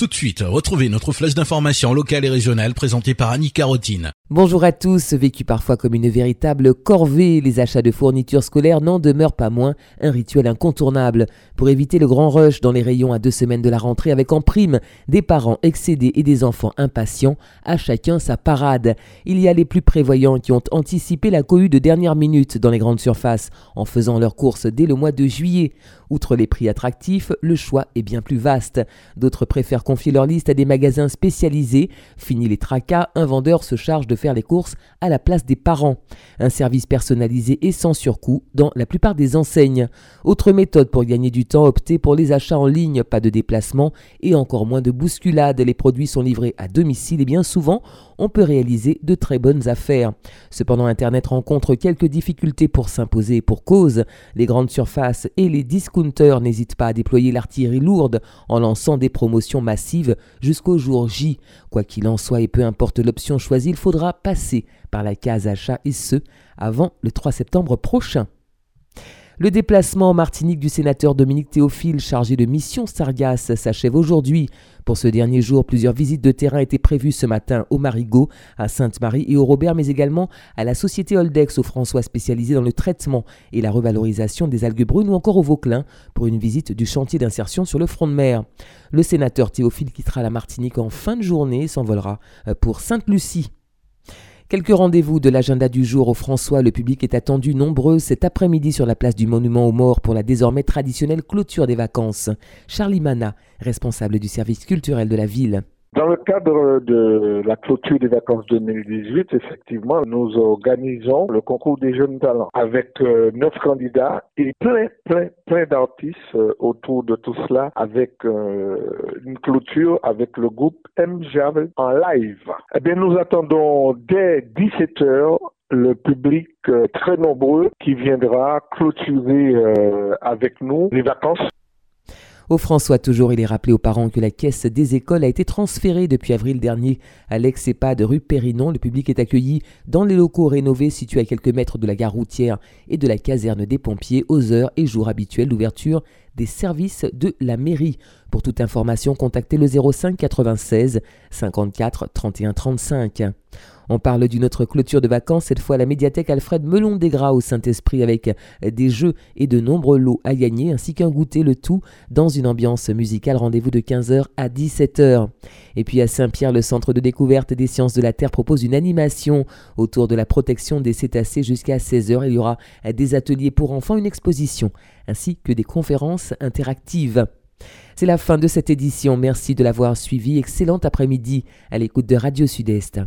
Tout de suite, retrouvez notre flèche d'information locale et régionale présentée par Annie Carotine. Bonjour à tous, vécu parfois comme une véritable corvée, les achats de fournitures scolaires n'en demeurent pas moins un rituel incontournable. Pour éviter le grand rush dans les rayons à deux semaines de la rentrée avec en prime des parents excédés et des enfants impatients, à chacun sa parade. Il y a les plus prévoyants qui ont anticipé la cohue de dernière minute dans les grandes surfaces en faisant leurs courses dès le mois de juillet. Outre les prix attractifs, le choix est bien plus vaste. D'autres préfèrent confier leur liste à des magasins spécialisés. Fini les tracas, un vendeur se charge de faire les courses à la place des parents. Un service personnalisé et sans surcoût dans la plupart des enseignes. Autre méthode pour gagner du temps, opter pour les achats en ligne, pas de déplacement et encore moins de bousculade. Les produits sont livrés à domicile et bien souvent on peut réaliser de très bonnes affaires. Cependant, Internet rencontre quelques difficultés pour s'imposer pour cause. Les grandes surfaces et les discounters n'hésitent pas à déployer l'artillerie lourde en lançant des promotions massives jusqu'au jour J. Quoi qu'il en soit et peu importe l'option choisie, il faudra passer par la case achat et ce, avant le 3 septembre prochain. Le déplacement en Martinique du sénateur Dominique Théophile, chargé de mission Sargasse, s'achève aujourd'hui. Pour ce dernier jour, plusieurs visites de terrain étaient prévues ce matin au Marigot, à Sainte-Marie et au Robert, mais également à la société Holdex au François spécialisée dans le traitement et la revalorisation des algues brunes ou encore au Vauclin pour une visite du chantier d'insertion sur le front de mer. Le sénateur Théophile quittera la Martinique en fin de journée et s'envolera pour Sainte-Lucie. Quelques rendez-vous de l'agenda du jour au François. Le public est attendu nombreux cet après-midi sur la place du Monument aux Morts pour la désormais traditionnelle clôture des vacances. Charlie Mana, responsable du service culturel de la ville. Dans le cadre de la clôture des vacances 2018, effectivement, nous organisons le concours des jeunes talents avec euh, neuf candidats et plein, plein, plein d'artistes euh, autour de tout cela avec euh, une clôture avec le groupe MJAV en live. Eh bien, nous attendons dès 17 heures le public très nombreux qui viendra clôturer avec nous les vacances au François, toujours, il est rappelé aux parents que la caisse des écoles a été transférée depuis avril dernier à l'ex-EHPAD rue Périnon. Le public est accueilli dans les locaux rénovés situés à quelques mètres de la gare routière et de la caserne des pompiers aux heures et jours habituels d'ouverture des services de la mairie. Pour toute information, contactez le 05 96 54 31 35. On parle d'une autre clôture de vacances, cette fois à la médiathèque Alfred Melon Desgras au Saint-Esprit avec des jeux et de nombreux lots à gagner ainsi qu'un goûter, le tout dans une ambiance musicale. Rendez-vous de 15h à 17h. Et puis à Saint-Pierre, le centre de découverte des sciences de la Terre propose une animation autour de la protection des cétacés jusqu'à 16h. Il y aura des ateliers pour enfants, une exposition ainsi que des conférences interactives. C'est la fin de cette édition. Merci de l'avoir suivi. Excellent après-midi à l'écoute de Radio Sud-Est.